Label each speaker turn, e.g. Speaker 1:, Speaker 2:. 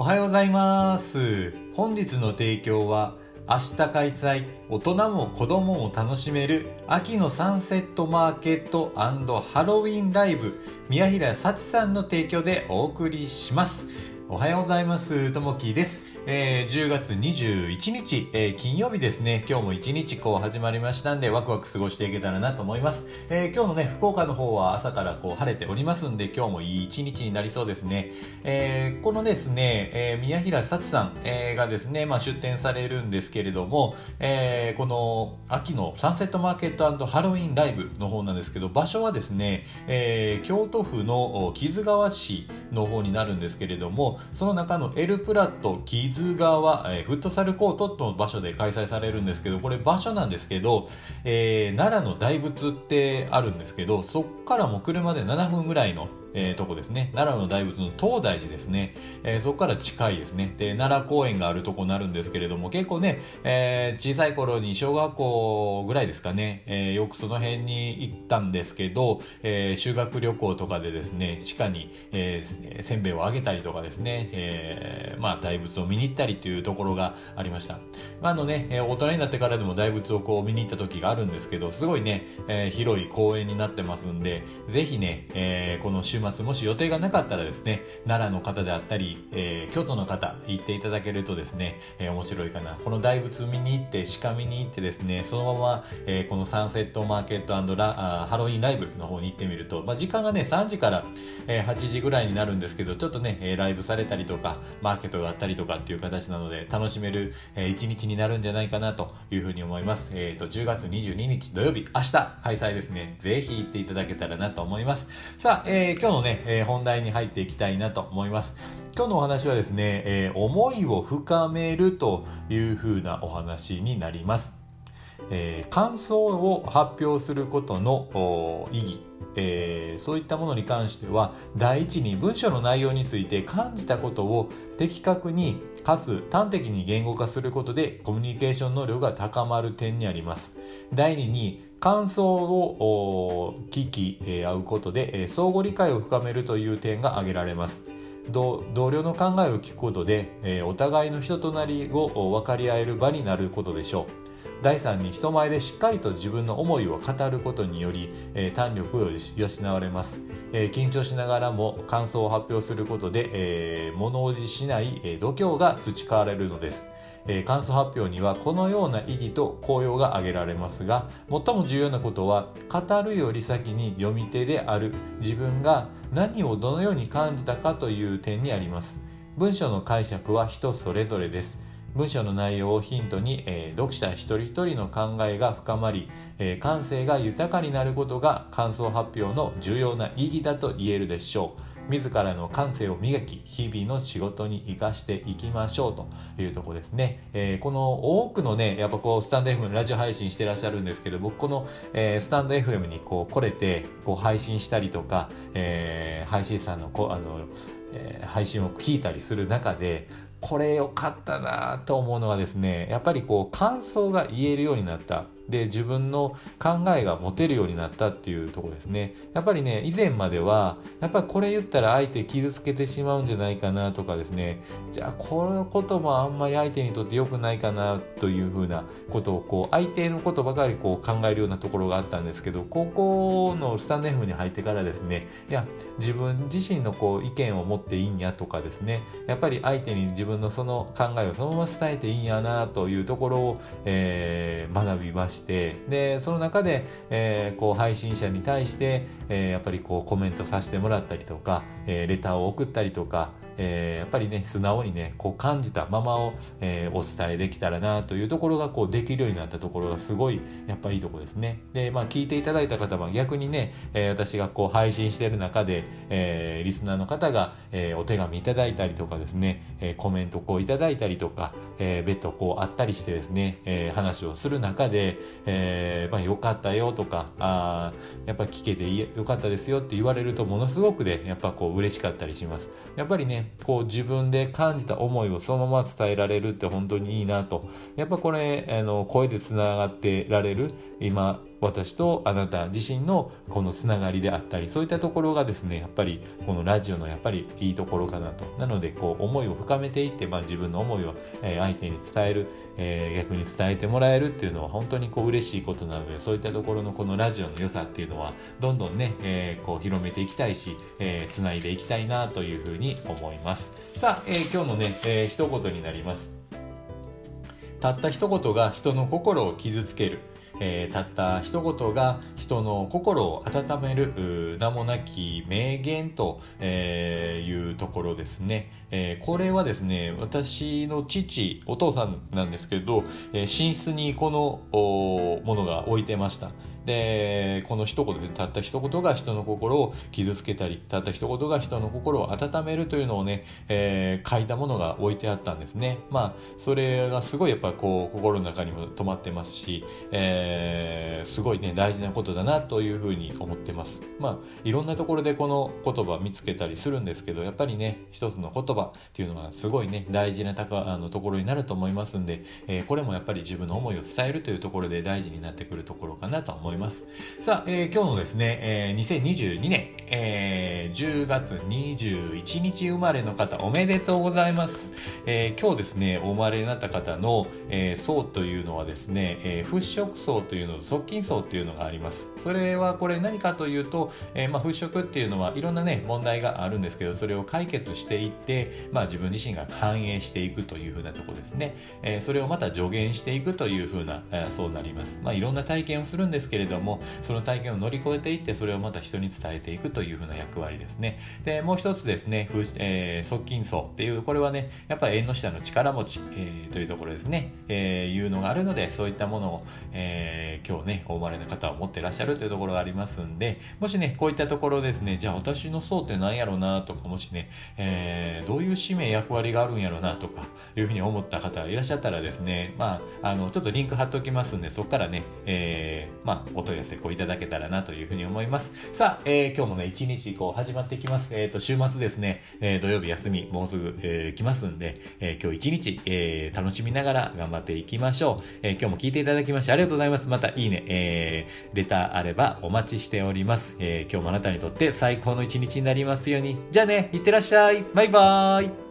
Speaker 1: おはようございます。本日の提供は明日開催大人も子供も楽しめる秋のサンセットマーケットハロウィンライブ宮平幸さんの提供でお送りします。おはようございます。ともきです。えー、10月21日、えー、金曜日ですね、今日も一日こう始まりましたんで、ワクワク過ごしていけたらなと思います。えー、今日のね、福岡の方は朝からこう晴れておりますんで、今日もいい一日になりそうですね。え、このですね、えー、宮平幸さん、えー、がですね、まあ、出展されるんですけれども、え、この秋のサンセットマーケットハロウィンライブの方なんですけど、場所はですね、え、京都府の木津川市の方になるんですけれども、その中のエルプラット木津津川、えー、フットサルコートの場所で開催されるんですけど、これ場所なんですけど、えー、奈良の大仏ってあるんですけど、そっからも車で7分ぐらいのえー、とこですね。奈良の大仏の東大寺ですね。えー、そこから近いですね。で、奈良公園があるとこになるんですけれども、結構ね、えー、小さい頃に小学校ぐらいですかね、えよくその辺に行ったんですけど、え修学旅行とかでですね、鹿に、えせんべいをあげたりとかですね、えまあ、大仏を見に行ったりというところがありました。あのね、え大人になってからでも大仏をこう見に行った時があるんですけど、すごいね、え広い公園になってますんで、ぜひね、えこの週末もし予定がなかったらですね、奈良の方であったり、えー、京都の方行っていただけるとですね、えー、面白いかな。この大仏見に行って、鹿見に行ってですね、そのまま、えー、このサンセットマーケットラハロウィンライブの方に行ってみると、まあ、時間がね、3時から、えー、8時ぐらいになるんですけど、ちょっとね、えー、ライブされたりとか、マーケットがあったりとかっていう形なので、楽しめる、えー、一日になるんじゃないかなというふうに思います。え、ー、と、10月22日土曜日、明日開催ですね。ぜひ行っていただけたらなと思います。さあ、えー、今日今日のね、えー、本題に入っていきたいなと思います。今日のお話はですね、えー、思いを深めるというふうなお話になります。えー、感想を発表することの意義、えー、そういったものに関しては第一に文章の内容について感じたことを的確にかつ端的に言語化することでコミュニケーション能力が高まる点にあります。第二に感想を聞き合うことで相互理解を深めるという点が挙げられます。同僚の考えを聞くことでお互いの人となりを分かり合える場になることでしょう。第3に人前でしっかりと自分の思いを語ることにより、えー、胆力を養われます、えー、緊張しながらも感想を発表することで、えー、物おじしない、え度胸が培われるのです。え感想発表にはこのような意義と効用が挙げられますが最も重要なことは語るより先に読み手である自分が何をどのように感じたかという点にあります。文章の解釈は人それぞれです。文章の内容をヒントに、えー、読者一人一人の考えが深まり、えー、感性が豊かになることが感想発表の重要な意義だと言えるでしょう。自らの感性を磨き、日々の仕事に生かしていきましょうというとこですね。えー、この多くのね、やっぱこう、スタンド FM ラジオ配信してらっしゃるんですけど、僕この、えー、スタンド FM にこう、来れて、こう、配信したりとか、えー、配信さんのこ、あの、配信を聞いたりする中でこれ良かったなと思うのはですねやっぱりこう感想が言えるようになった。で自分の考えが持てるようになったっていうとこですね。やっぱりね以前まではやっぱりこれ言ったら相手傷つけてしまうんじゃないかなとかですね。じゃあこのこともあんまり相手にとって良くないかなというふうなことをこう相手のことばかりこう考えるようなところがあったんですけど高校のスタンド F に入ってからですね。いや自分自身のこう意見を持っていいんやとかですね。やっぱり相手に自分のその考えをそのまま伝えていいんやなというところを、えー、学びました。してでその中で、えー、こう配信者に対して、えー、やっぱりこうコメントさせてもらったりとか、えー、レターを送ったりとかえー、やっぱりね素直にねこう感じたままを、えー、お伝えできたらなというところがこうできるようになったところがすごいやっぱいいところですね。でまあ聞いていただいた方は逆にね、えー、私がこう配信している中で、えー、リスナーの方が、えー、お手紙いただいたりとかですね、えー、コメントこういただいたりとか、えー、別途こうあったりしてですね、えー、話をする中で、えー、まあよかったよとかあやっぱ聞けてよかったですよって言われるとものすごくで、ね、やっぱこう嬉しかったりします。やっぱりねこう自分で感じた思いをそのまま伝えられるって本当にいいなと。やっぱこれ、あの、声で繋がってられる、今、私とあなた自身のこのつながりであったりそういったところがですねやっぱりこのラジオのやっぱりいいところかなと。なのでこう思いを深めていって、まあ、自分の思いを、え相手に伝える、えー、逆に伝えてもらえるっていうのは本当にこう嬉しいことなのでそういったところのこのラジオの良さっていうのはどんどんね、えー、こう広めていきたいし、えー、つないでいきたいなというふうに思います。さあ、えー、今日のね、えー、一言になります。たった一言が人の心を傷つける。えー、たった一言が人の心を温める名もなき名言と、え、いうところですね、えー、これはですね私の父お父さんなんですけど、え寝室にこのものが置いてました。でこの一言でたった一言が人の心を傷つけたりたった一言が人の心を温めるというのをね、えー、書いたものが置いてあったんですね。まあそれがすごいやっぱこう心の中にも止まってますし、えー、すごいね大事なことだなというふうに思ってます。まあいろんなところでこの言葉見つけたりするんですけどやっぱりね一つの言葉っていうのはすごいね大事なたかあのところになると思いますんで、えー、これもやっぱり自分の思いを伝えるというところで大事になってくるところかなと思います。ます。さあ、えー、今日のですね、えー、2022年、えー、10月21日生まれの方、おめでとうございます。えー、今日ですね、お生まれになった方の、えー、層というのはですね、えー、払拭層というのと側近層というのがあります。それはこれ何かというと、えー、まあ、払拭っていうのはいろんなね、問題があるんですけど、それを解決していって、まあ、自分自身が反映していくというふうなところですね。えー、それをまた助言していくというふうな、えー、そうなります。まあ、いろんな体験をするんですけれどども、その体験を乗り越えていって、それをまた人に伝えていくというふうな役割ですね。で、もう一つですね、えー、側近層っていう、これはね、やっぱり縁の下の力持ち、えー、というところですね。えー、いうのがあるので、そういったものを、えー、今日ね、お生まれの方を持ってらっしゃるというところがありますんで、もしね、こういったところですね、じゃあ私の層って何やろうなとか、もしね、えー、どういう使命、役割があるんやろうなとか、いうふうに思った方いらっしゃったらですね、まあ、あの、ちょっとリンク貼っておきますんで、そこからね、えー、まあ、お問い合わせこういただけたらなというふうに思います。さあ、えー、今日もね、一日こう始まってきます。えっ、ー、と、週末ですね、えー、土曜日休み、もうすぐ、えー、来ますんで、え、今日一日、え、楽しみながら頑張っていきましょう。え、今日も聞いていただきましてありがとうございます。またいいね、えー、レターあればお待ちしております。えー、今日もあなたにとって最高の一日になりますように。じゃあね、いってらっしゃい。バイバーイ。